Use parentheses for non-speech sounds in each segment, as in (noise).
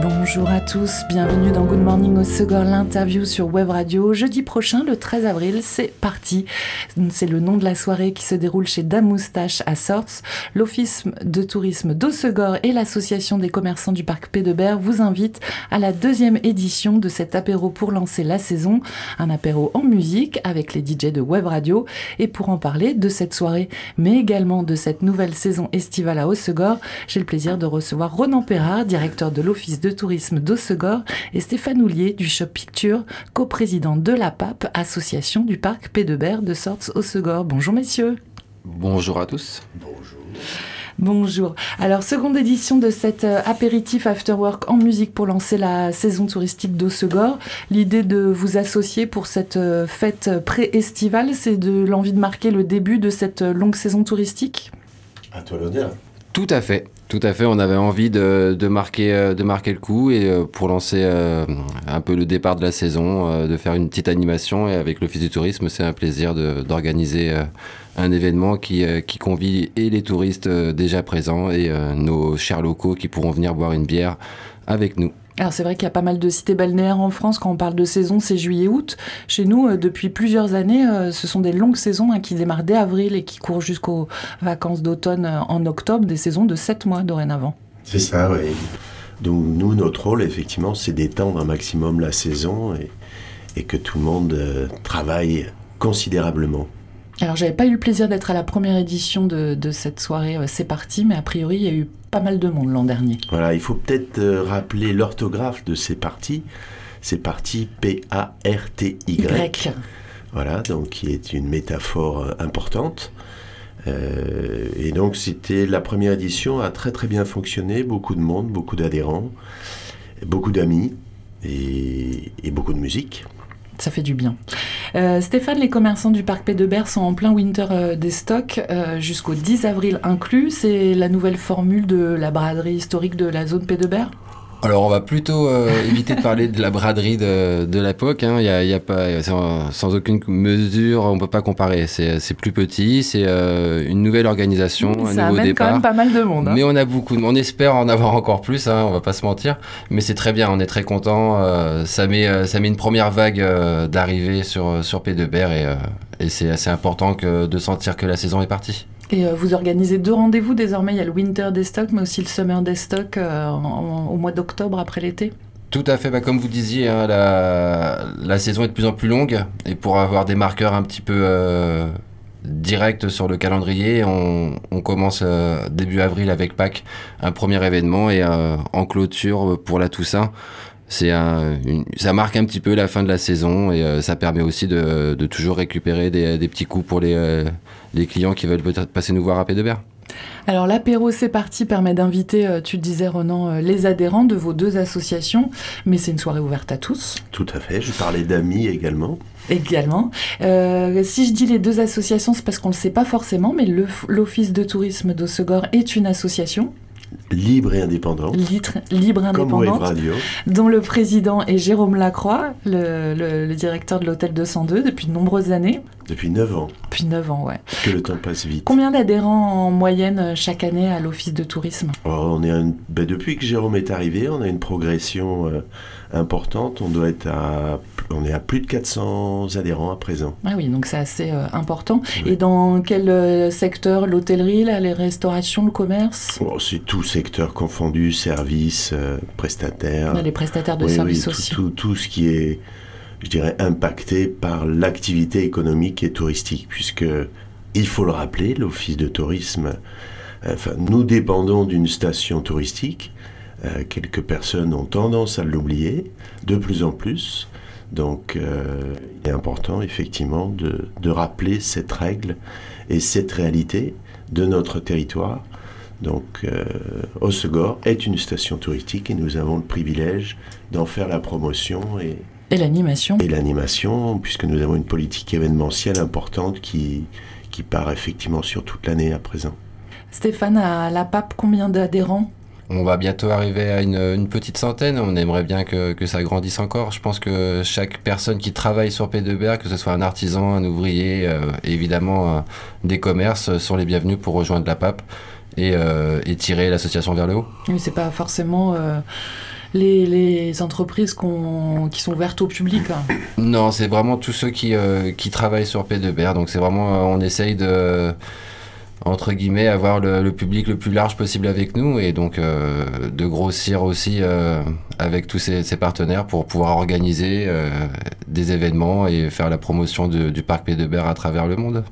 Bonjour à tous, bienvenue dans Good Morning au Segor, l'interview sur Web Radio. Jeudi prochain, le 13 avril, c'est parti. C'est le nom de la soirée qui se déroule chez Dame Moustache à Sorts. L'Office de tourisme d'Ossegor et l'Association des commerçants du parc P de vous invitent à la deuxième édition de cet apéro pour lancer la saison. Un apéro en musique avec les DJ de Web Radio. Et pour en parler de cette soirée, mais également de cette nouvelle saison estivale à Ossegor, j'ai le plaisir de recevoir Ronan Perrard, directeur de l'Office de tourisme d'Ossegor, et Stéphane Houlier du Shop Picture, coprésident de la PAP, association du parc Pédebert de Sorts Ossegor. Bonjour messieurs. Bonjour à tous. Bonjour. Bonjour. Alors, seconde édition de cet euh, apéritif after work en musique pour lancer la saison touristique d'Ossegor. L'idée de vous associer pour cette euh, fête pré-estivale, c'est de l'envie de marquer le début de cette euh, longue saison touristique? À toi l'honneur. Tout à fait. Tout à fait, on avait envie de, marquer, euh, de marquer le coup et euh, pour lancer euh, un peu le départ de la saison, de faire une petite animation et avec l'Office du tourisme, c'est un plaisir d'organiser un événement qui, qui convie et les touristes déjà présents et nos chers locaux qui pourront venir boire une bière avec nous. Alors c'est vrai qu'il y a pas mal de cités balnéaires en France. Quand on parle de saison, c'est juillet-août. Chez nous, euh, depuis plusieurs années, euh, ce sont des longues saisons hein, qui démarrent dès avril et qui courent jusqu'aux vacances d'automne euh, en octobre, des saisons de 7 mois dorénavant. C'est ça, oui. Donc nous, notre rôle, effectivement, c'est d'étendre un maximum la saison et, que tout le monde travaille considérablement. Alors j'avais pas eu le plaisir d'être à la première édition de, de cette soirée C'est parti, mais a priori il y a eu pas mal de monde l'an dernier. Voilà, il faut peut-être euh, rappeler l'orthographe de ces parties. C'est parti P-A-R-T-Y. Voilà, donc qui est une métaphore euh, importante. Euh, et donc c'était la première édition a très très bien fonctionné, beaucoup de monde, beaucoup d'adhérents, beaucoup d'amis et, et beaucoup de musique ça fait du bien. Euh, Stéphane, les commerçants du parc Pédebert sont en plein winter euh, des stocks euh, jusqu'au 10 avril inclus. C'est la nouvelle formule de la braderie historique de la zone Pédebert alors on va plutôt euh, éviter de parler de la braderie de, de l'époque. Hein. Y a, y a pas, sans, sans, aucune mesure, on peut pas comparer. C'est plus petit, c'est euh, une nouvelle organisation, un ça nouveau départ. quand même pas mal de monde. Hein. Mais on a beaucoup, on espère en avoir encore plus. Hein, on va pas se mentir. Mais c'est très bien, on est très content. Euh, ça met, ça met une première vague d'arrivée sur sur P2BR et, et c'est assez important que de sentir que la saison est partie. Et euh, vous organisez deux rendez-vous désormais. Il y a le Winter des stocks, mais aussi le Summer des stocks euh, au mois d'octobre après l'été. Tout à fait, bah, comme vous disiez, hein, la, saison est de plus en plus longue et pour avoir des marqueurs un petit peu euh, directs sur le calendrier, on, commence début avril avec Pâques, un premier événement et en clôture pour la Toussaint. C'est ça marque un petit peu la fin de la saison et ça permet aussi de, toujours récupérer des, des, petits coups pour les, les clients qui veulent peut-être passer nous voir à Pédebert. Alors l'apéro c'est parti permet d'inviter, euh, tu disais Ronan, euh, les adhérents de vos deux associations, mais c'est une soirée ouverte à tous. Tout à fait, je parlais d'amis également. Également. Euh, si je dis les deux associations, c'est parce qu'on ne le sait pas forcément, mais l'Office de tourisme d'Ossegor est une association libre et indépendante. Libre, indépendante. Dont le président est Jérôme Lacroix, le, directeur de l'hôtel 202 depuis de nombreuses années. Depuis 9 ans. Depuis 9 ans, ouais. Que le temps passe vite. Combien d'adhérents en moyenne euh, chaque année à l'office de tourisme? On est ben, Depuis que Jérôme est arrivé, on a une progression euh, importante. On doit être à, on est à plus de 400 adhérents à présent. Ah oui, donc c'est assez euh, important. Et dans quel secteur? L'hôtellerie, les restaurations, le commerce? Oh, C'est tout secteur confondu, services, prestataires. les prestataires de services aussi. tout, tout ce qui est je dirais, impacté par l'activité économique et touristique, puisque, il faut le rappeler, l'Office de tourisme, enfin, nous dépendons d'une station touristique. Euh, quelques personnes ont tendance à l'oublier, de plus en plus. Donc, euh, il est important, effectivement, de, de, rappeler cette règle et cette réalité de notre territoire. Donc, euh, Osegor est une station touristique et nous avons le privilège d'en faire la promotion et, et l'animation. Et l'animation, puisque nous avons une politique événementielle importante qui, qui part effectivement sur toute l'année à présent. Stéphane, à la PAP, combien d'adhérents? On va bientôt arriver à une, petite centaine. On aimerait bien que, ça grandisse encore. Je pense que chaque personne qui travaille sur P2BR, que ce soit un artisan, un ouvrier, euh, évidemment euh, des commerces, sont les bienvenus pour rejoindre la PAP et, euh, tirer l'association vers le haut. Oui, c'est pas forcément. Les, entreprises qui sont ouvertes au public hein. Non, c'est vraiment tous ceux qui, qui travaillent sur P2BR. Donc c'est vraiment, on essaye de, entre guillemets, avoir le, public le plus large possible avec nous et donc euh, de grossir aussi euh, avec tous ces, partenaires pour pouvoir organiser euh, des événements et faire la promotion du parc P de à travers le monde.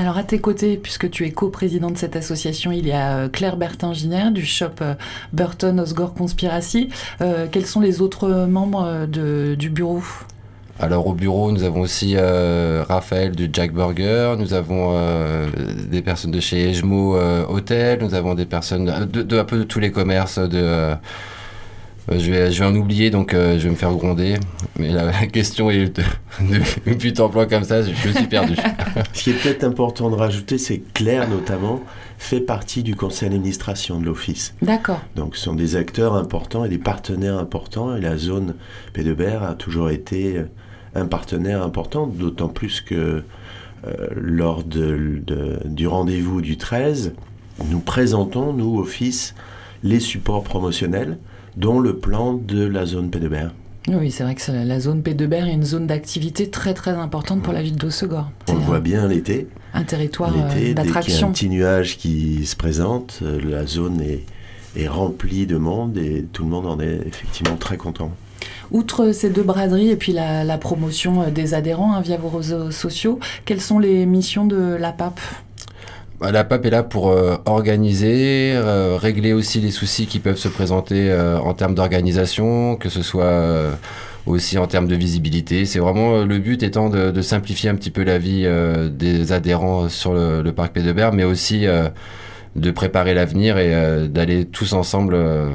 Alors à tes côtés, puisque tu es co-président de cette association, il y a Claire Bertin-Giner du shop Burton Osgore Conspiracy. quels sont les autres membres du bureau? Alors au bureau, nous avons aussi euh, Raphaël du Jack Burger, nous avons euh, des personnes de chez euh, Hotel, nous avons des personnes de, un peu de tous les commerces. De, je, vais, je vais en oublier, donc je vais me faire gronder. Mais la, question est de, de, but emploi comme ça, je, suis perdu. (laughs) Ce qui est peut-être important de rajouter, c'est que Claire notamment fait partie du conseil d'administration de l'office. D'accord. Donc ce sont des acteurs importants et des partenaires importants et la zone p 2 a toujours été un partenaire important, d'autant plus que euh, lors de, du rendez-vous du 13, nous présentons, nous, Office, les supports promotionnels, dont le plan de la zone p 2 Oui, c'est vrai que la zone p 2 est une zone d'activité très très importante pour la ville d'Ossegor. On le voit bien l'été. Un territoire d'attraction. Dès qu'il y a un petit nuage qui se présente, euh, la zone est, est remplie de monde et tout le monde en est effectivement très content. Outre ces deux braderies et puis la, promotion euh, des adhérents hein, via vos réseaux sociaux, quelles sont les missions de la PAP la PAP est là pour euh, organiser, euh, régler aussi les soucis qui peuvent se présenter en termes d'organisation, que ce soit aussi en termes de visibilité. C'est vraiment le but étant de, simplifier un petit peu la vie des adhérents sur le, le parc P de mais aussi de préparer l'avenir et euh, d'aller tous ensemble euh,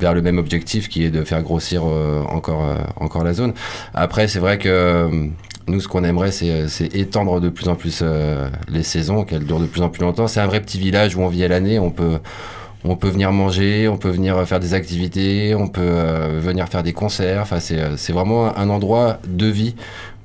vers le même objectif qui est de faire grossir euh, encore, encore la zone. Après, c'est vrai que nous, ce qu'on aimerait, c'est étendre de plus en plus les saisons, qu'elles durent de plus en plus longtemps. C'est un vrai petit village où on vit à l'année, on peut... Venir manger, on peut venir faire des activités, on peut venir faire des concerts. C'est vraiment un endroit de vie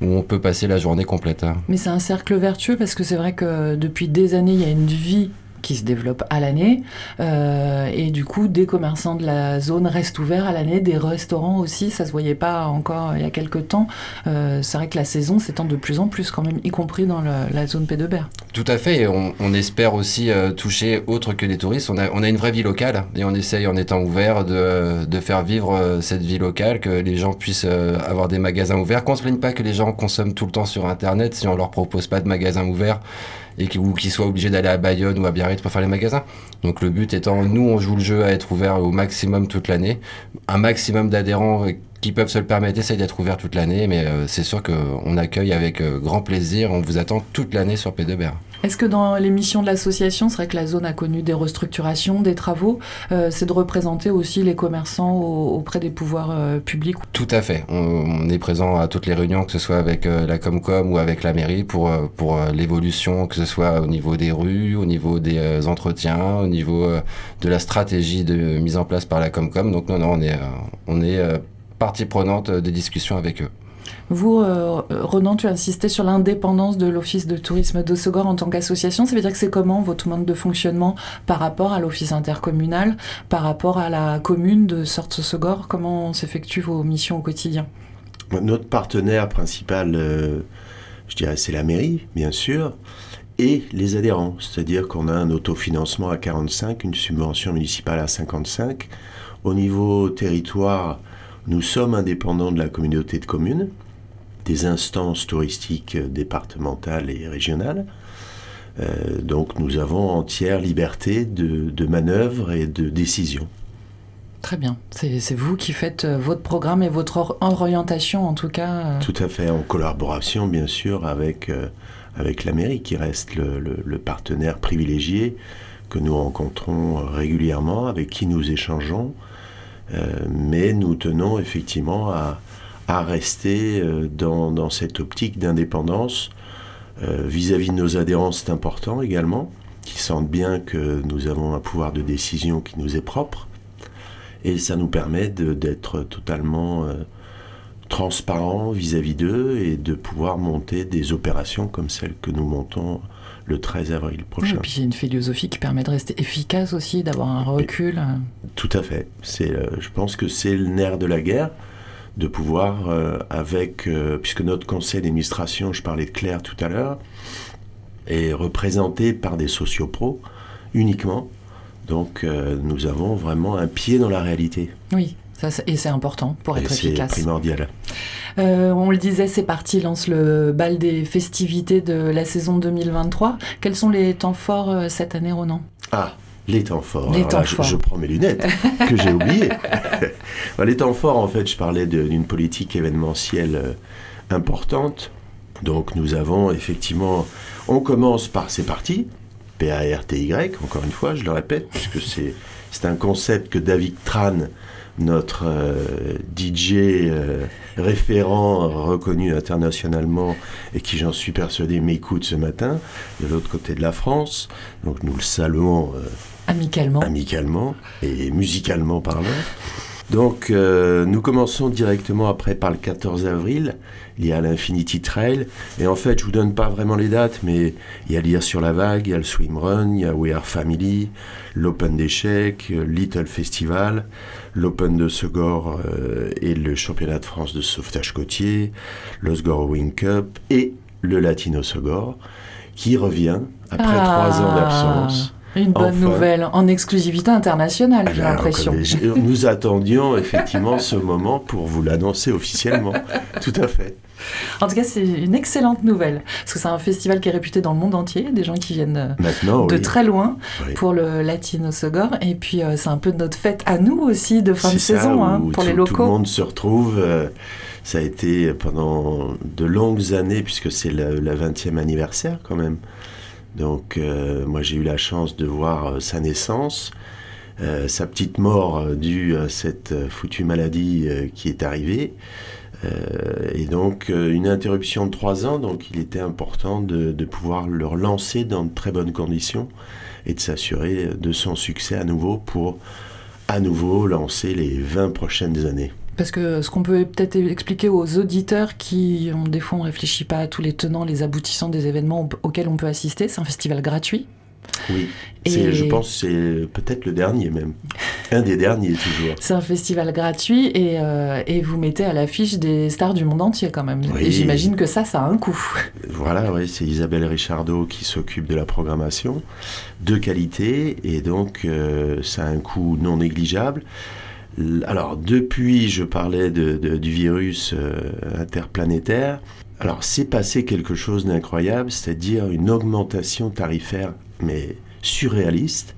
où on peut passer la journée complète. Hein. Mais c'est un cercle vertueux parce que c'est vrai que depuis des années, il y a une vie qui se développe à l'année. Euh, et du coup, des commerçants de la zone restent ouverts à l'année, des restaurants aussi, ça se voyait pas encore il y a quelques temps. Euh, c'est vrai que la saison s'étend de plus en plus quand même, y compris dans la zone P de Berre. Tout à fait, et on, espère aussi euh, toucher autre que les touristes. On a, une vraie vie locale et on essaye en étant ouvert de, faire vivre cette vie locale, que les gens puissent avoir des magasins ouverts, qu'on se plaigne pas que les gens consomment tout le temps sur Internet si on leur propose pas de magasins ouverts et qui, ou qu'ils soient obligés d'aller à Bayonne ou à Biarritz pour faire les magasins. Donc le but étant, nous on joue le jeu à être ouvert au maximum toute l'année, un maximum d'adhérents qui peuvent se le permettre essayent d'être ouverts toute l'année, mais euh, c'est sûr qu'on accueille avec euh, grand plaisir, on vous attend toute l'année sur P2BR. Est-ce que dans les missions de l'association, c'est vrai que la zone a connu des restructurations, des travaux, euh, c'est de représenter aussi les commerçants auprès des pouvoirs euh, publics Tout à fait. On, est présent à toutes les réunions, que ce soit avec euh, la Comcom ou avec la mairie, pour, pour l'évolution, que ce soit au niveau des rues, au niveau des entretiens, au niveau de la stratégie de mise en place par la Comcom. Donc non, non, on est, on est partie prenante des discussions avec eux. Vous, euh, Renan, tu as insisté sur l'indépendance de l'Office de tourisme d'Ossegor en tant qu'association. Ça veut dire que c'est comment votre mode de fonctionnement par rapport à l'Office intercommunal, par rapport à la commune de Sortes-Ossegor Comment s'effectuent vos missions au quotidien? Notre partenaire principal, euh, je dirais, c'est la mairie, bien sûr, et les adhérents. C'est-à-dire qu'on a un autofinancement à 45, une subvention municipale à 55. Au niveau territoire, nous sommes indépendants de la communauté de communes des instances touristiques départementales et régionales. Euh, donc nous avons entière liberté de, manœuvre et de décision. Très bien. C'est vous qui faites euh, votre programme et votre orientation en tout cas. Euh. Tout à fait, en collaboration bien sûr avec, avec la mairie qui reste le, partenaire privilégié que nous rencontrons régulièrement, avec qui nous échangeons. mais nous tenons effectivement à, à rester euh, dans, cette optique d'indépendance. Euh, vis-à-vis de nos adhérents, c'est important également, qui sentent bien que nous avons un pouvoir de décision qui nous est propre. Et ça nous permet d'être totalement euh, transparent vis-à-vis d'eux et de pouvoir monter des opérations comme celle que nous montons le 13 avril prochain. Et puis a une philosophie qui permet de rester efficace aussi, d'avoir un recul. Tout à fait. C'est, je pense que c'est le nerf de la guerre de pouvoir, euh, avec, euh, puisque notre conseil d'administration, je parlais de Claire tout à l'heure, est représenté par des sociopros uniquement. Donc nous avons vraiment un pied dans la réalité. Oui, ça, et c'est important pour être efficace. C'est primordial. Euh, on le disait, c'est parti, lance le bal des festivités de la saison 2023. Quels sont les temps forts euh, cette année, Ronan? Ah, les temps forts. Les temps forts. Je, prends mes lunettes que j'ai oubliées. (laughs) les temps forts, en fait, je parlais d'une politique événementielle euh, importante. Donc nous avons effectivement, on commence par ces parties, P-A-R-T-Y, encore une fois, je le répète, puisque c'est un concept que David Tran notre euh, DJ euh, référent reconnu internationalement et qui, j'en suis persuadé, m'écoute ce matin de l'autre côté de la France. Donc nous le saluons euh, amicalement. amicalement et musicalement parlant. Donc nous commençons directement après par le 14 avril il y a l'Infinity Trail. Et en fait, je vous donne pas vraiment les dates, mais il y a l'IR sur la vague, il y a le Swim Run, il y a We Are Family, l'Open d'échecs, Little Festival, l'Open de Segor euh, et le Championnat de France de sauvetage côtier, le Wing Cup et le Latino Segor, qui revient après trois ans ah. d'absence. Une bonne nouvelle, en exclusivité internationale, j'ai l'impression. Nous attendions effectivement ce moment pour vous l'annoncer officiellement. (laughs) Tout à fait. En tout cas, c'est une excellente nouvelle. Parce que c'est un festival qui est réputé dans le monde entier, des gens qui viennent euh, de très loin pour le Latino Sogor. Et puis, euh, c'est un peu notre fête à nous aussi de fin de saison hein, pour les locaux. Tout le monde se retrouve. Euh, ça a été pendant de longues années, puisque c'est la, 20e anniversaire quand même. Donc, moi, j'ai eu la chance de voir sa naissance. sa petite mort due à cette foutue maladie qui est arrivée. Euh, et donc euh, une interruption de trois ans, donc il était important de, pouvoir le relancer dans de très bonnes conditions et de s'assurer de son succès à nouveau pour à nouveau lancer les 20 prochaines années. Parce que ce qu'on peut peut-être expliquer aux auditeurs qui, ont, des fois, on ne réfléchit pas à tous les tenants, les aboutissants des événements auxquels on peut assister, c'est un festival gratuit oui, je pense que c'est peut-être le dernier même. Un des derniers toujours. C'est un festival gratuit et, euh, et vous mettez à l'affiche des stars du monde entier quand même. Et j'imagine que ça, ça a un coût. Voilà, oui, c'est Isabelle Richardot qui s'occupe de la programmation de qualité et donc euh, ça a un coût non négligeable. Alors depuis, je parlais de, du virus euh, interplanétaire. Alors c'est passé quelque chose d'incroyable, c'est-à-dire une augmentation tarifaire mais surréaliste.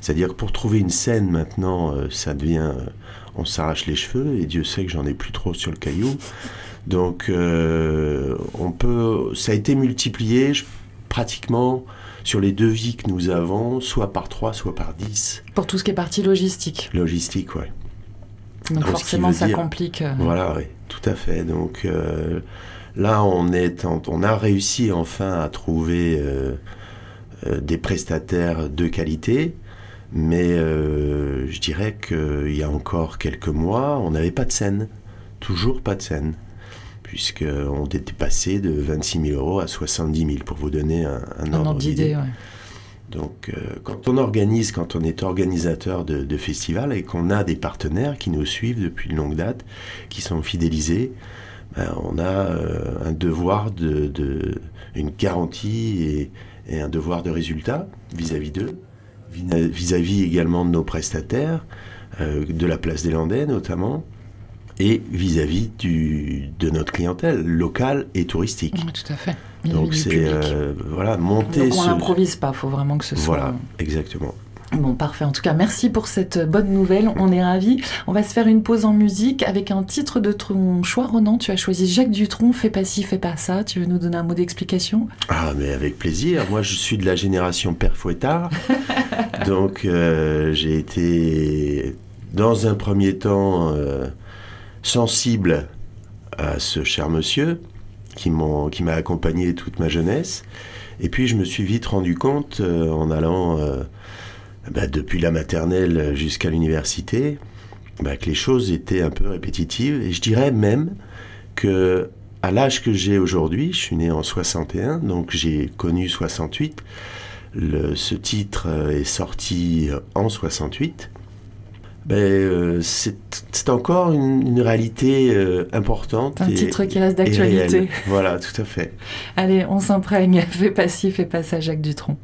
C'est-à-dire que pour trouver une scène maintenant, euh, ça devient. Euh, on s'arrache les cheveux, et Dieu sait que j'en ai plus trop sur le caillou. Donc, on peut. Ça a été multiplié pratiquement sur les devis que nous avons, soit par 3, soit par 10. Pour tout ce qui est partie logistique. Logistique, oui. Donc, forcément, ça complique. Voilà, oui, tout à fait. Donc là, on, est on a réussi enfin à trouver euh, des prestataires de qualité, mais euh, je dirais qu'il y a encore quelques mois, on n'avait pas de scène, toujours pas de scène, puisqu'on était passé de 26 000 euros à 70 000, pour vous donner un, ordre d'idée. Donc, euh, quand on organise, quand on est organisateur de, festivals et qu'on a des partenaires qui nous suivent depuis une longue date, qui sont fidélisés, ben, on a un devoir de, une garantie et, un devoir de résultat vis-à-vis d'eux, vis-à-vis également de nos prestataires, euh, de la place des Landais notamment, et vis-à-vis de notre clientèle locale et touristique. tout à fait. Donc c'est euh, voilà monter. Donc on n'improvise pas, il faut vraiment que ce soit. Voilà, exactement. Bon, parfait. En tout cas, merci pour cette bonne nouvelle. On est ravis. On va se faire une pause en musique avec un titre de ton choix, Ronan. Tu as choisi Jacques Dutronc, Fais pas ci, fais pas ça. Tu veux nous donner un mot d'explication? Ah, mais avec plaisir. Moi, je suis de la génération Père Fouettard. (laughs) donc, euh, j'ai été, dans un premier temps, euh, sensible à ce cher monsieur qui m'a accompagné toute ma jeunesse. Et puis je me suis vite rendu compte en allant bah, depuis la maternelle jusqu'à l'université bah, que les choses étaient un peu répétitives. Et je dirais même que à l'âge que j'ai aujourd'hui, je suis né en 61, donc j'ai connu 68. Le, ce titre est sorti en 68. Ben, euh, c'est encore une, une réalité euh, importante. Un titre qui reste d'actualité. Voilà, tout à fait. Allez, on s'imprègne. (laughs) Fais pas ci, fais pas ça, Jacques Dutronc.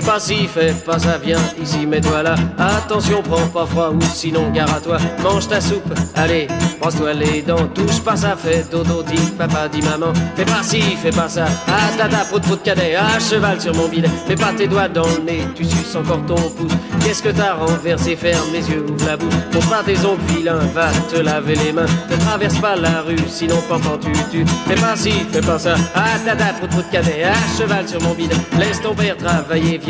Fais pas ci, fais pas ça, viens ici, mets-toi là. Attention, prends pas froid ou sinon gare à toi. Mange ta soupe, allez, brosse-toi les dents. Touche pas ça, fais dodo, dit papa, dit maman. Fais pas ci, fais pas ça. Ah tata, prout prout cadet, à cheval sur mon bidet. Fais pas tes doigts dans le nez, tu suces encore ton pouce. Qu'est-ce que t'as renversé, ferme les yeux, ouvre la bouche. Pour pas tes ongles vilains, va te laver les mains. Ne traverse pas la rue, sinon pendant tu tu. Fais pas ci, fais pas ça. Ah tata, prout prout cadet, à cheval sur mon bidet. Laisse ton père travailler viens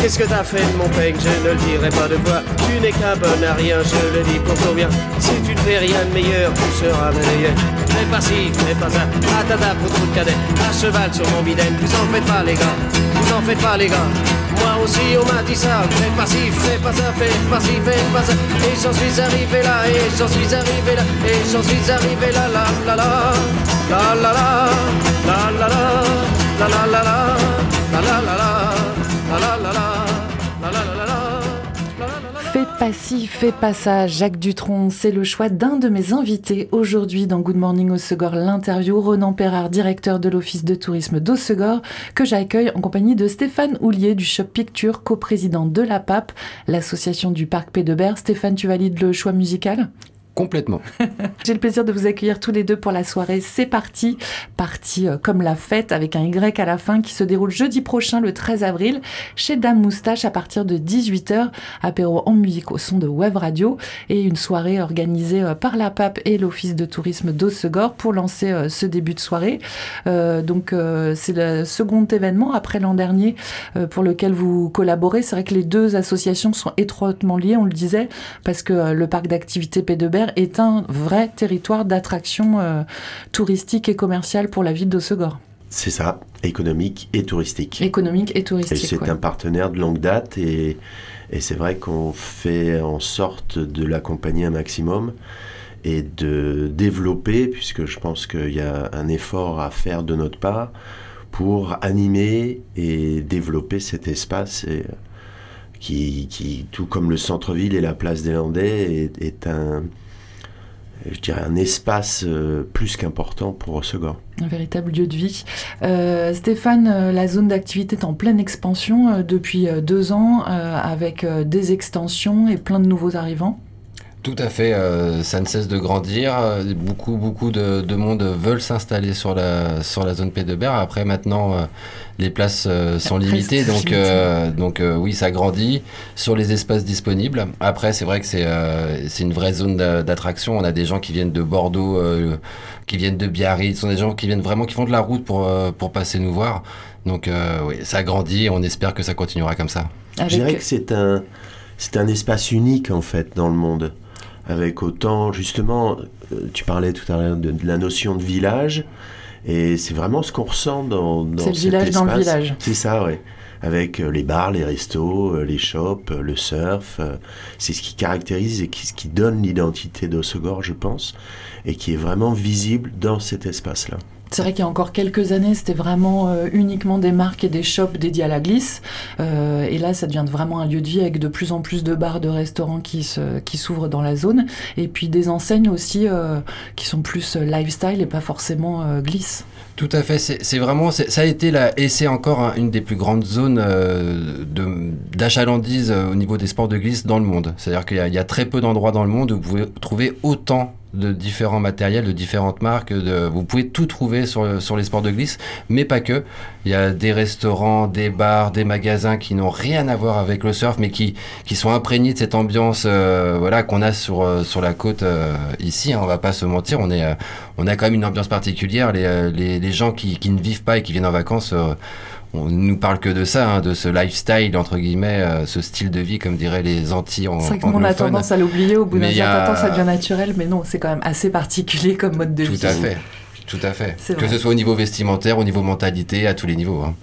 Qu'est-ce que t'as fait de mon peigne, Je ne le dirai pas de voix. Tu n'es qu'un bon à rien, je le dis pour ton bien. Si tu ne fais rien de meilleur, tu seras meilleur. Fais pas ci, fais pas ça. Atada pour tout cadet. À cheval sur mon bidène. Vous en faites pas, les gars. Vous en faites pas, les gars. Moi aussi on m'a dit ça, fais pas ci, fais pas ça, fais pas ci, fais pas ça Et j'en suis arrivé là, et j'en suis arrivé là, et j'en suis arrivé là, la la la La la la, la la la, la la la, la la la, la la la Fais pas ci, fais pas ça, Jacques Dutronc, c'est le choix d'un de mes invités aujourd'hui dans Good Morning au Segor, l'interview Ronan Perrard, directeur de l'Office de tourisme d'Ossegor, que j'accueille en compagnie de Stéphane Houlier du Shop Picture, coprésident de la PAP, l'association du Parc P de Stéphane, tu valides le choix musical? Complètement. (laughs) J'ai le plaisir de vous accueillir tous les deux pour la soirée C'est parti, partie euh, comme la fête avec un Y à la fin qui se déroule jeudi prochain le 13 avril chez Dame Moustache à partir de 18h, apéro en musique au son de Web Radio et une soirée organisée euh, par la PAP et l'Office de tourisme d'Ossegor pour lancer euh, ce début de soirée. Donc c'est le second événement après l'an dernier pour lequel vous collaborez. C'est vrai que les deux associations sont étroitement liées, on le disait, parce que le parc d'activités pédeberg est un vrai territoire d'attraction euh, touristique et commerciale pour la ville d'Ossegor. C'est ça, économique et touristique. Économique et touristique. Et c'est un partenaire de longue date et, c'est vrai qu'on fait en sorte de l'accompagner un maximum et de développer, puisque je pense qu'il y a un effort à faire de notre part pour animer et développer cet espace. Euh, qui, tout comme le centre-ville et la place des Landais, est un, je dirais, un espace euh, plus qu'important pour Osegor. Un véritable lieu de vie. Euh, Stéphane, euh, la zone d'activité est en pleine expansion depuis deux ans, avec des extensions et plein de nouveaux arrivants. Tout à fait, ça ne cesse de grandir. Beaucoup, beaucoup de, monde veulent s'installer sur la, sur la zone P de Berre. Après, maintenant, les places euh, sont limitées, donc, euh, donc euh, oui, ça grandit sur les espaces disponibles. Après, c'est vrai que c'est c'est une vraie zone d'attraction. On a des gens qui viennent de Bordeaux, qui viennent de Biarritz, ce sont des gens qui viennent vraiment, qui font de la route pour, pour passer nous voir. Donc oui, ça grandit et on espère que ça continuera comme ça. Je dirais que c'est un, c'est un espace unique en fait dans le monde. Avec autant, justement, tu parlais tout à l'heure de la notion de village. Et c'est vraiment ce qu'on ressent dans, dans C'est le village dans le village. C'est ça, oui. Avec euh, les bars, les restos, euh, les shops, euh, le surf. C'est ce qui caractérise et qui, ce qui donne l'identité d'Ossegor, je pense, et qui est vraiment visible dans cet espace-là. C'est vrai qu'il y a encore quelques années, c'était vraiment euh, uniquement des marques et des shops dédiés à la glisse. Euh, et là, ça devient vraiment un lieu de vie avec de plus en plus de bars, de restaurants qui s'ouvrent dans la zone. Et puis des enseignes aussi euh, qui sont plus lifestyle et pas forcément glisse. Tout à fait. C'est vraiment, ça a été là, et c'est encore une des plus grandes zones d'achalandise au niveau des sports de glisse dans le monde. C'est-à-dire qu'il y, a très peu d'endroits dans le monde où vous pouvez trouver autant de différents matériels, de différentes marques. De, vous pouvez tout trouver sur, sur les sports de glisse, mais pas que. Il y a des restaurants, des bars, des magasins qui n'ont rien à voir avec le surf, mais qui, qui sont imprégnés de cette ambiance euh, voilà, qu'on a sur, euh, sur la côte euh, ici. Hein, on va pas se mentir, on, est, on a quand même une ambiance particulière. Les, les, les gens qui, qui, ne vivent pas et qui viennent en vacances on nous parle que de ça, hein, de ce lifestyle, entre guillemets, euh, ce style de vie, comme diraient les Antilles en C'est vrai qu'on a tendance à l'oublier au bout d'un certain temps, ça devient naturel, mais non, c'est quand même assez particulier comme mode de Tout vie. Tout à fait, tout à fait. Que ce soit au niveau vestimentaire, au niveau mentalité, à tous les niveaux. Hein.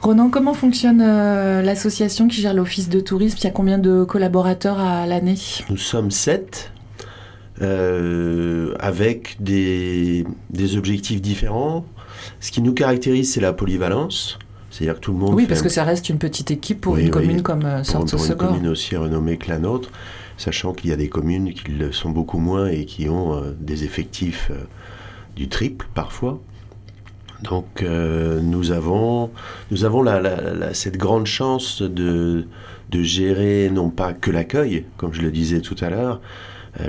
Ronan, comment fonctionne euh, l'association qui gère l'office de tourisme? Il y a combien de collaborateurs à l'année? Nous sommes sept. Euh, avec des, des objectifs différents. Ce qui nous caractérise, c'est la polyvalence. C'est-à-dire que tout le monde. Oui, parce que ça reste une petite équipe pour oui, une commune comme euh, Pour, pour une commune aussi renommée que la nôtre, sachant qu'il y a des communes qui le sont beaucoup moins et qui ont euh, des effectifs euh, du triple parfois. Donc euh, nous avons, nous avons la, la, la, cette grande chance de, de gérer non pas que l'accueil, comme je le disais tout à l'heure.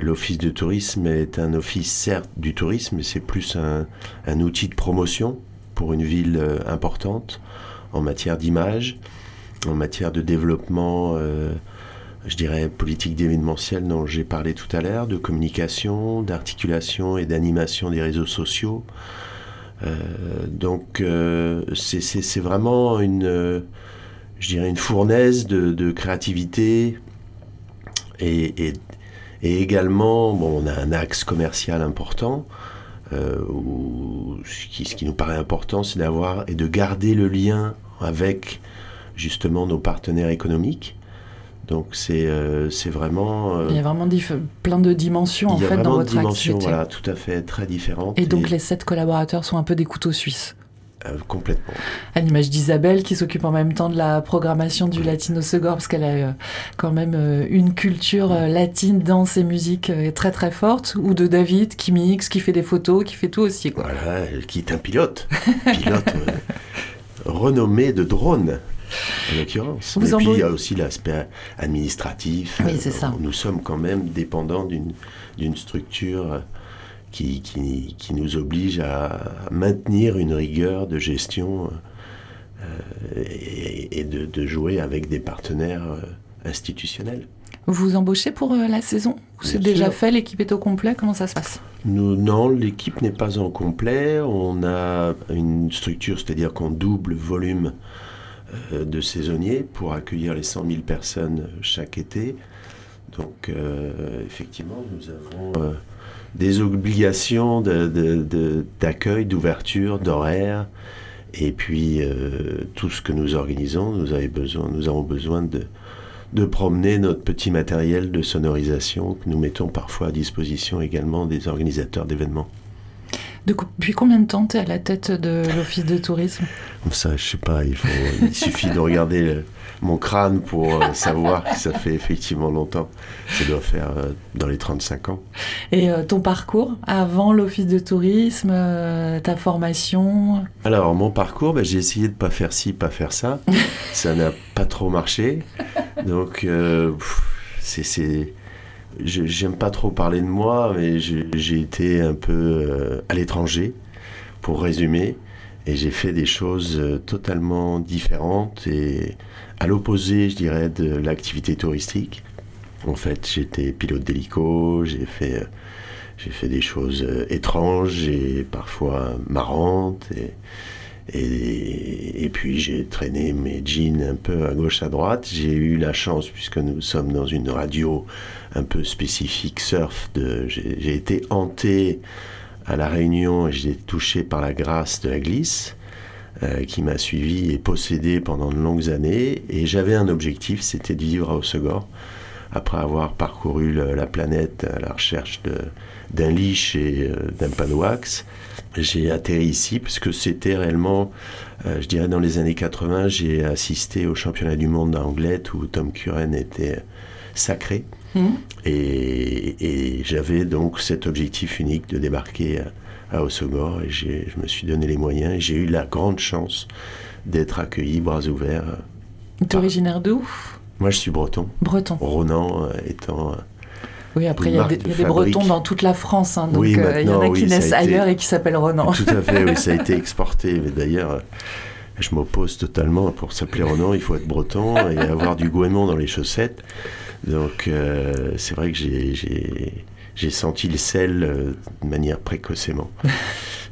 L'office de tourisme est un office certes du tourisme, mais c'est plus un, un, outil de promotion pour une ville importante en matière d'image, en matière de développement, euh, je dirais, politique d'événementiel dont j'ai parlé tout à l'heure, de communication, d'articulation et d'animation des réseaux sociaux. Euh, donc euh, c'est vraiment une, je dirais, une fournaise de, créativité et, également, bon, on a un axe commercial important. Où, ce qui nous paraît important, c'est d'avoir et de garder le lien avec justement nos partenaires économiques. Donc c'est euh, vraiment... Euh, il y a vraiment plein de dimensions en fait dans votre dimensions, activité. Voilà, tout à fait, très différentes. Et donc et... les sept collaborateurs sont un peu des couteaux suisses euh, complètement. À l'image d'Isabelle qui s'occupe en même temps de la programmation du Latino Segor parce qu'elle a quand même une culture latine dans ses musiques très très forte ou de David qui mixe, qui fait des photos, qui fait tout aussi quoi. Voilà, qui est un pilote, pilote (laughs) renommé de drone en l'occurrence. Et puis il y a aussi l'aspect administratif. Oui, c'est ça. Nous sommes quand même dépendants d'une structure qui, qui, qui, nous oblige à maintenir une rigueur de gestion euh, et, et de, de, jouer avec des partenaires euh, institutionnels. Vous embauchez pour euh, la saison? C'est déjà fait, l'équipe est au complet, comment ça se passe? Non, l'équipe n'est pas en complet. On a une structure, c'est-à-dire qu'on double le volume euh, de saisonniers pour accueillir les 100 000 personnes chaque été. Donc, euh, effectivement, nous avons euh, des obligations d'accueil, d'ouverture, d'horaire. Et puis, tout ce que nous organisons, nous avons besoin de, de promener notre petit matériel de sonorisation que nous mettons parfois à disposition également des organisateurs d'événements. Depuis combien de temps tu es à la tête de l'office de tourisme? Ça, je sais pas, il, faut, il suffit de regarder le, mon crâne pour euh, savoir que ça fait effectivement longtemps. Ça doit faire euh, dans les 35 ans. Et euh, ton parcours avant l'office de tourisme, euh, ta formation? Alors, mon parcours, bah, j'ai essayé de pas faire ci, pas faire ça. (laughs) ça n'a pas trop marché. Donc, c'est j'aime pas trop parler de moi, mais j'ai été un peu euh, à l'étranger, pour résumer, et j'ai fait des choses euh, totalement différentes et à l'opposé, je dirais, de l'activité touristique. En fait, j'étais pilote d'hélico, j'ai fait, euh, fait des choses euh, étranges et parfois marrantes. Et, puis j'ai traîné mes jeans un peu à gauche à droite. J'ai eu la chance, puisque nous sommes dans une radio un peu spécifique surf, j'ai été hanté à la Réunion et j'ai été touché par la grâce de la glisse. Euh, qui m'a suivi et possédé pendant de longues années. Et j'avais un objectif, c'était de vivre à Hossegor. Après avoir parcouru la planète à la recherche d'un liche et euh, d'un panouax, j'ai atterri ici parce que c'était réellement, euh, je dirais dans les années 80, j'ai assisté au championnat du monde d'anglais où Tom Curran était sacré. Mmh. Et, et j'avais donc cet objectif unique de débarquer à, à Hossegor et je me suis donné les moyens et j'ai eu la grande chance d'être accueilli bras ouverts. Tu es originaire d'où Moi je suis breton. Breton. Ronan euh, étant Oui, après, il y a des, de il y a des fabrique. Bretons dans toute la France. hein, donc, Oui, euh, il y en a qui oui, naissent été- ailleurs et qui s'appellent Renan. Tout à fait, oui, ça a (laughs) été exporté. Mais d'ailleurs, euh, je m'oppose totalement. Pour s'appeler Renan, il faut être breton et avoir du goémon dans les chaussettes. Donc, euh, c'est vrai que j'ai- senti le sel euh, de manière précocement. (laughs)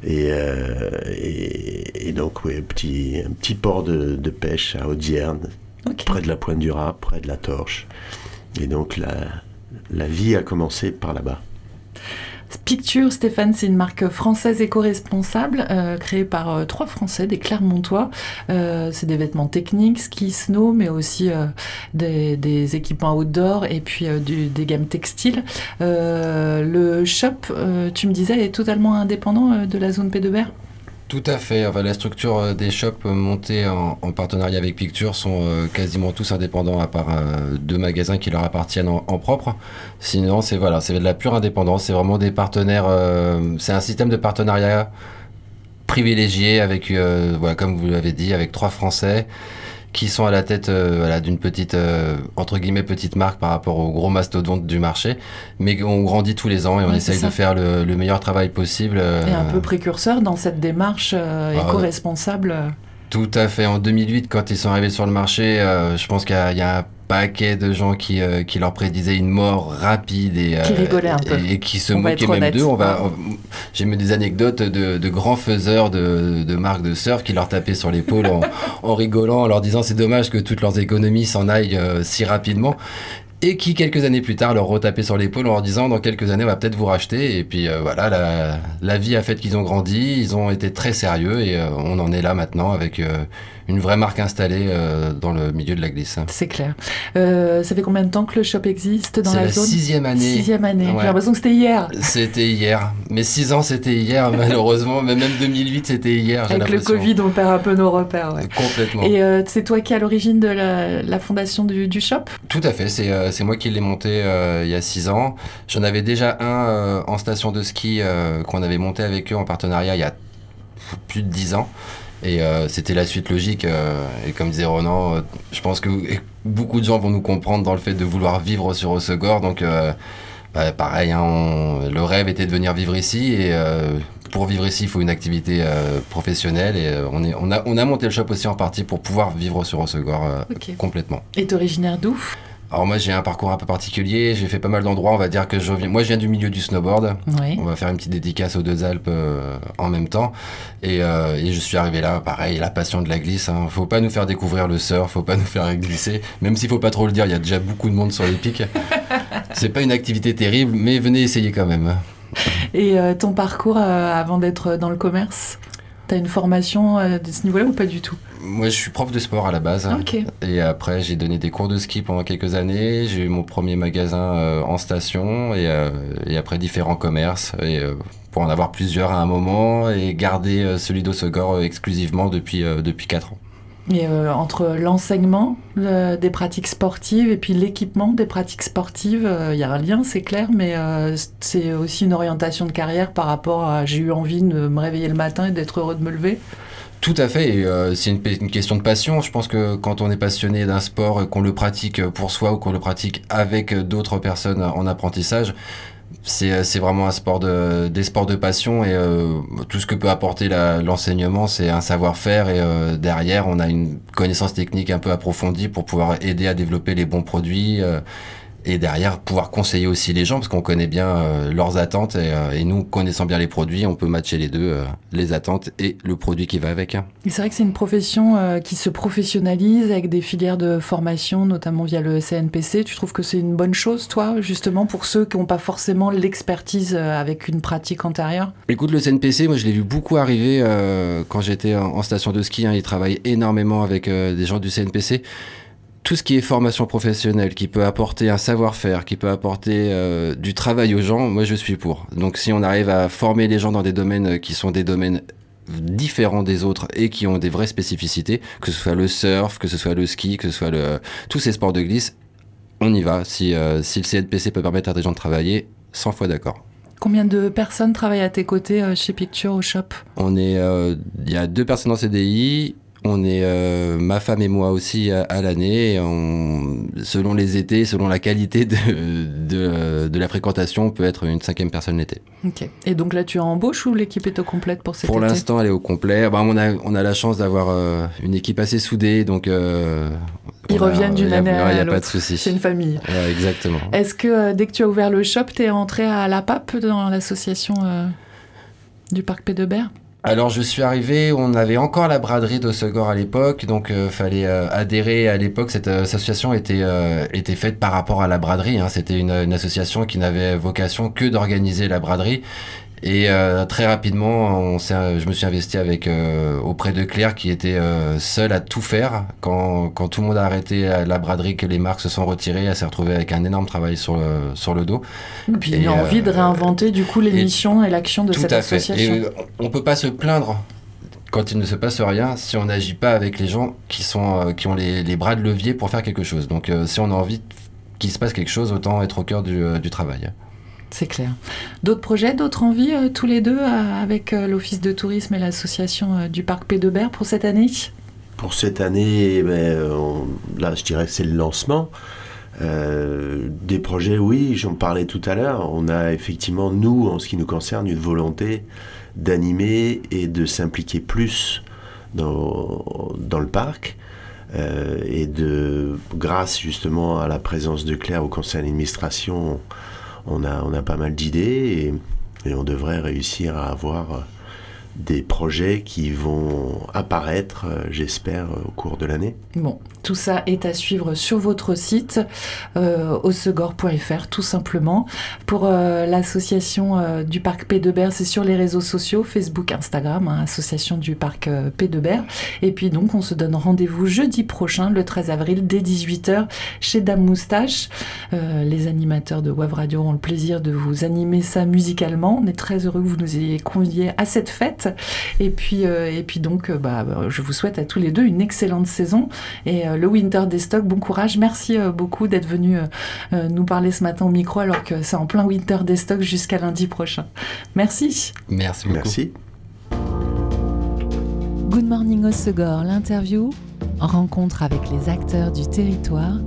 Et, et, et donc, oui, un petit, un petit port de, de pêche à Audierne, Ok. près de la Pointe du Rat, près de la Torche. Et donc, la, la vie a commencé par là-bas. Picture, Stéphane, c'est une marque française éco-responsable euh, créée par euh, trois Français, des Clermontois. Euh, c'est des vêtements techniques, ski, snow, mais aussi des, équipements outdoor et puis des gammes textiles. Le shop, tu me disais, est totalement indépendant de la zone P2R Tout à fait. Enfin, la structure euh, des shops euh, montés en, en partenariat avec Picture sont euh, quasiment tous indépendants, à part deux magasins qui leur appartiennent en, propre. Sinon, c'est voilà, c'est de la pure indépendance. C'est vraiment des partenaires. c'est un système de partenariat privilégié avec, voilà, comme vous l'avez dit, avec trois Français qui sont à la tête euh, voilà, d'une petite euh, entre guillemets petite marque par rapport aux gros mastodontes du marché, mais on grandit tous les ans et on essaye de faire le, le meilleur travail possible. euh, Et un peu précurseur dans cette démarche euh, Ah, éco-responsable. Tout à fait. En 2008, quand ils sont arrivés sur le marché, je pense qu'il y, a- il y a un paquet de gens qui, euh, qui leur prédisaient une mort rapide et, Qui rigolaient un peu. et, et qui se On moquaient même d'eux. On va, on- j'ai même des anecdotes de, de grands faiseurs de, de marques de surf qui leur tapaient sur l'épaule en, (laughs) en rigolant, en leur disant c'est dommage que toutes leurs économies s'en aillent euh, si rapidement. Et qui, quelques années plus tard, leur retapaient sur l'épaule en leur disant dans quelques années, on va peut-être vous racheter. Et puis euh, voilà, la, la vie a fait qu'ils ont grandi, ils ont été très sérieux et euh, on en est là maintenant avec euh, une vraie marque installée euh, dans le milieu de la glisse. C'est clair. Euh, ça fait combien de temps que le shop existe dans la, la zone sixième année. Sixième année. Ouais. J'ai l'impression que c'était hier. C'était hier. Mais six ans, c'était hier, (laughs) malheureusement. Mais même 2008, c'était hier. Avec le. Covid, on perd un peu nos repères. ouais. Complètement. Et euh, c'est toi qui es à l'origine de la, la fondation du, du shop? Tout à fait, c'est moi qui l'ai monté il y a 6 ans. J'en avais déjà un en station de ski qu'on avait monté avec eux en partenariat il y a plus de 10 ans. Et euh, c'était la suite logique. euh, et comme disait Ronan, euh, je pense que beaucoup de gens vont nous comprendre dans le fait de vouloir vivre sur Osegor. Donc, bah, pareil, hein, on- le rêve était de venir vivre ici. Et pour vivre ici, il faut une activité euh, professionnelle. Et euh, on, est, on, a, on a monté le shop aussi en partie pour pouvoir vivre sur Osegor euh, Ok. complètement. Et originaire d'où? Alors moi j'ai un parcours un peu particulier, j'ai fait pas mal d'endroits, on va dire que je viens... Moi je viens du milieu du snowboard, Oui. on va faire une petite dédicace aux deux Alpes euh, en même temps. Et, euh, et je suis arrivé là, pareil, la passion de la glisse. Hein. Faut pas nous faire découvrir le surf, faut pas nous faire glisser. Même s'il faut pas trop le dire, il y a déjà beaucoup de monde sur les pics. (laughs) C'est pas une activité terrible, mais venez essayer quand même. Et euh, ton parcours avant d'être dans le commerce? T'as une formation euh, de ce niveau-là ou pas du tout? Moi je suis prof de sport à la base. Ok. Et après, j'ai donné des cours de ski pendant quelques années. J'ai eu mon premier magasin euh, en station et, euh, et après différents commerces. Et, pour en avoir plusieurs à un moment et garder celui d'Osegor euh, exclusivement depuis, depuis 4 ans. Et euh, entre l'enseignement euh, des pratiques sportives et puis l'équipement des pratiques sportives, il y a un lien, c'est clair, mais euh, c'est aussi une orientation de carrière par rapport à j'ai eu envie de me réveiller le matin et d'être heureux de me lever. Tout à fait, euh, c'est une, une question de passion. Je pense que quand on est passionné d'un sport, qu'on le pratique pour soi ou qu'on le pratique avec d'autres personnes en apprentissage, c'est c'est vraiment un sport de, des sports de passion et euh, tout ce que peut apporter l'enseignement, c'est un savoir-faire et euh, derrière, on a une connaissance technique un peu approfondie pour pouvoir aider à développer les bons produits. euh, et derrière, pouvoir conseiller aussi les gens, parce qu'on connaît bien euh, leurs attentes, et, euh, et nous, connaissant bien les produits, on peut matcher les deux, euh, les attentes et le produit qui va avec. Et c'est vrai que c'est une profession qui se professionnalise avec des filières de formation, notamment via le CNPC. Tu trouves que c'est une bonne chose, toi, justement, pour ceux qui n'ont pas forcément l'expertise avec une pratique antérieure? Écoute, le CNPC, moi je l'ai vu beaucoup arriver quand j'étais en, en station de ski. Hein, ils travaillent énormément avec des gens du CNPC. Tout ce qui est formation professionnelle, qui peut apporter un savoir-faire, qui peut apporter euh, du travail aux gens, moi je suis pour. Donc si on arrive à former les gens dans des domaines euh, qui sont des domaines différents des autres et qui ont des vraies spécificités, que ce soit le surf, que ce soit le ski, que ce soit le, tous ces sports de glisse, on y va. Si, euh, si le CNPC peut permettre à des gens de travailler, 100 fois d'accord. Combien de personnes travaillent à tes côtés euh, chez Picture au shop? On est, il y a deux personnes en CDI. On est euh, ma femme et moi aussi à, l'année. Selon les étés, selon la qualité de, de, de, la fréquentation, on peut être une cinquième personne l'été. Ok. Et donc là, tu embauches ou l'équipe est au complète pour cet Pour l'instant, elle est au complet. Bah, on, a, on a la chance d'avoir euh, une équipe assez soudée, donc. Euh, Ils reviennent d'une année à l'autre. Il n'y a pas de souci. C'est une famille. exactement. Est-ce que dès que tu as ouvert le shop, tu es rentré à la PAP dans l'association du parc Pédebert alors je suis arrivé, on avait encore la braderie d'Ossegor à l'époque, donc euh, fallait euh, adhérer à l'époque. Cette, euh, association était, était faite par rapport à la braderie. Hein. C'était une, association qui n'avait vocation que d'organiser la braderie et euh, très rapidement, on je me suis investi avec euh, auprès de Claire qui était euh, seule à tout faire. Quand, quand, tout le monde a arrêté la braderie, que les marques se sont retirées, elle s'est retrouvée avec un énorme travail sur le, sur le dos. Et puis a envie de réinventer du coup l'émission et, et l'action de cette association. Et on peut pas se plaindre quand il ne se passe rien si on n'agit pas avec les gens qui, sont, qui ont les, les, bras de levier pour faire quelque chose. Donc si on a envie qu'il se passe quelque chose, autant être au cœur du, du travail. C'est clair. D'autres projets, d'autres envies, euh, tous les deux, euh, avec euh, l'Office de tourisme et l'association du Parc Pédebert pour cette année? Pour cette année, eh ben, là, je dirais que c'est le lancement. des projets, oui, j'en parlais tout à l'heure. On a effectivement, nous, en ce qui nous concerne, une volonté d'animer et de s'impliquer plus dans, dans le parc. et de, grâce justement à la présence de Claire au conseil d'administration, on a, on a pas mal d'idées et, et, on devrait réussir à avoir des projets qui vont apparaître, euh, j'espère, au cours de l'année. Bon, tout ça est à suivre sur votre site, euh, tout simplement. Pour euh, l'association euh, du parc P de c'est sur les réseaux sociaux, Facebook, Instagram, hein, association du parc P Et puis donc, on se donne rendez-vous jeudi prochain, le 13 avril, dès 18h, chez Dame Moustache. les animateurs de Web Radio ont le plaisir de vous animer ça musicalement. On est très heureux que vous nous ayez conviés à cette fête. Et puis, euh, et puis donc, euh, bah, je vous souhaite à tous les deux une excellente saison. Et euh, le Winter des stocks, bon courage. Merci beaucoup d'être venu nous parler ce matin au micro alors que c'est en plein Winter des stocks jusqu'à lundi prochain. Merci. Merci beaucoup. Merci. Good Morning Osegor, l'interview, rencontre avec les acteurs du territoire,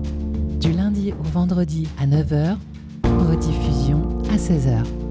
du lundi au vendredi à 9h, rediffusion à 16h.